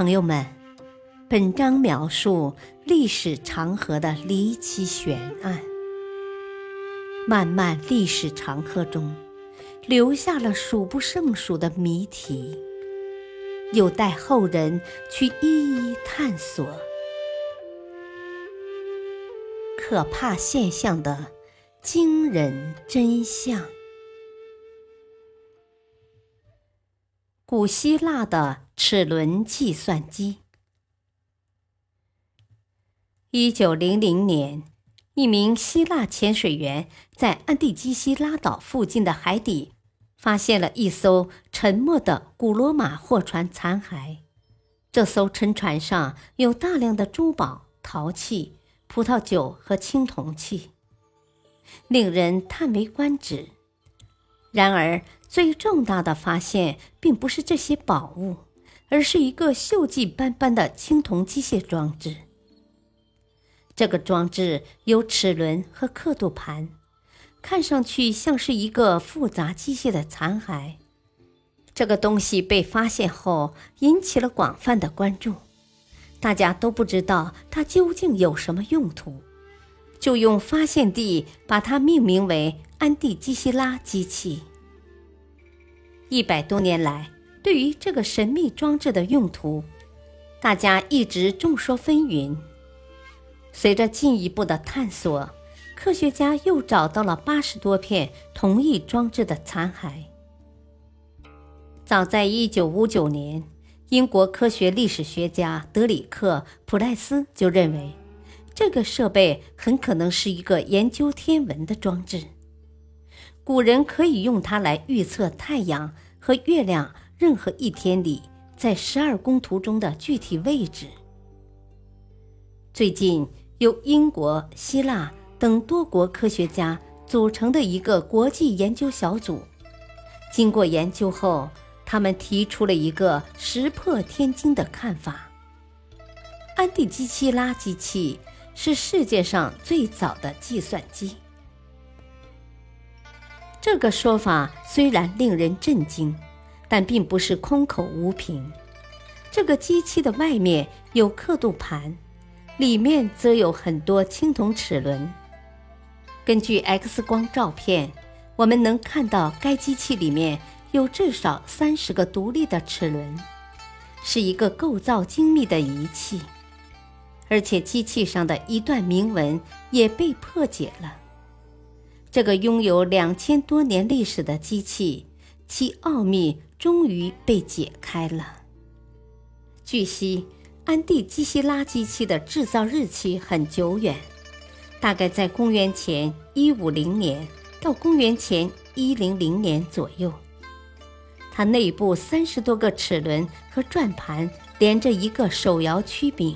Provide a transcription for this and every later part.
朋友们，本章描述历史长河的离奇悬案。漫漫历史长河中，留下了数不胜数的谜题，有待后人去一一探索。可怕现象的惊人真相。古希腊的齿轮计算机。一九零零年，一名希腊潜水员在安第基希拉岛附近的海底发现了一艘沉没的古罗马货船残骸。这艘沉船上有大量的珠宝、陶器、葡萄酒和青铜器，令人叹为观止。然而，最重大的发现并不是这些宝物，而是一个锈迹斑斑的青铜机械装置。这个装置有齿轮和刻度盘，看上去像是一个复杂机械的残骸。这个东西被发现后引起了广泛的关注，大家都不知道它究竟有什么用途，就用发现地把它命名为安蒂基希拉机器。一百多年来，对于这个神秘装置的用途，大家一直众说纷纭。随着进一步的探索，科学家又找到了八十多片同一装置的残骸。早在一九五九年，英国科学历史学家德里克·普赖斯就认为，这个设备很可能是一个研究天文的装置。古人可以用它来预测太阳和月亮任何一天里在十二宫图中的具体位置。最近，由英国、希腊等多国科学家组成的一个国际研究小组，经过研究后，他们提出了一个石破天惊的看法：安第基奇拉机器是世界上最早的计算机。这个说法虽然令人震惊，但并不是空口无凭。这个机器的外面有刻度盘，里面则有很多青铜齿轮。根据 X 光照片，我们能看到该机器里面有至少三十个独立的齿轮，是一个构造精密的仪器。而且机器上的一段铭文也被破解了。这个拥有两千多年历史的机器，其奥秘终于被解开了。据悉，安第基希拉机器的制造日期很久远，大概在公元前一五零年到公元前一零零年左右。它内部三十多个齿轮和转盘连着一个手摇曲柄，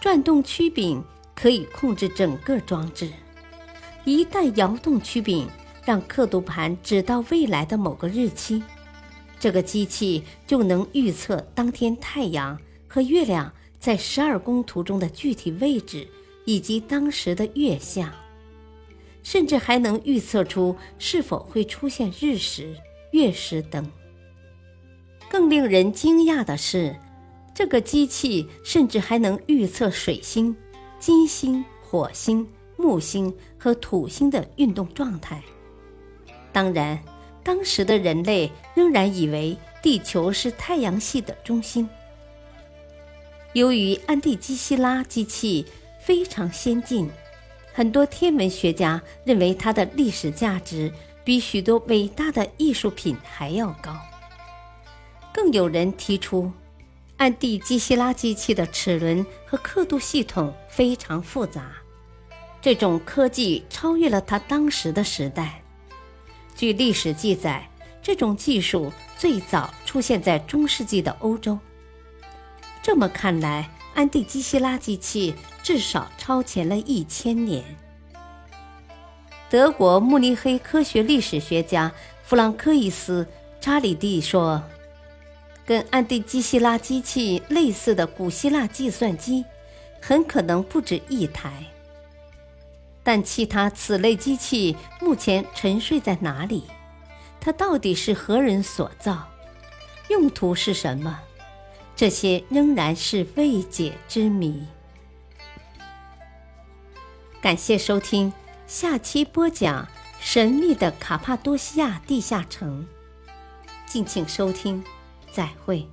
转动曲柄可以控制整个装置。一旦摇动曲柄，让刻度盘指到未来的某个日期，这个机器就能预测当天太阳和月亮在十二宫图中的具体位置，以及当时的月相，甚至还能预测出是否会出现日食、月食等。更令人惊讶的是，这个机器甚至还能预测水星、金星、火星。木星和土星的运动状态。当然，当时的人类仍然以为地球是太阳系的中心。由于安地基希拉机器非常先进，很多天文学家认为它的历史价值比许多伟大的艺术品还要高。更有人提出，安地基希拉机器的齿轮和刻度系统非常复杂。这种科技超越了他当时的时代。据历史记载，这种技术最早出现在中世纪的欧洲。这么看来，安第基希拉机器至少超前了一千年。德国慕尼黑科学历史学家弗朗科伊斯·查理蒂说：“跟安第基希拉机器类似的古希腊计算机，很可能不止一台。”但其他此类机器目前沉睡在哪里？它到底是何人所造？用途是什么？这些仍然是未解之谜。感谢收听，下期播讲神秘的卡帕多西亚地下城。敬请收听，再会。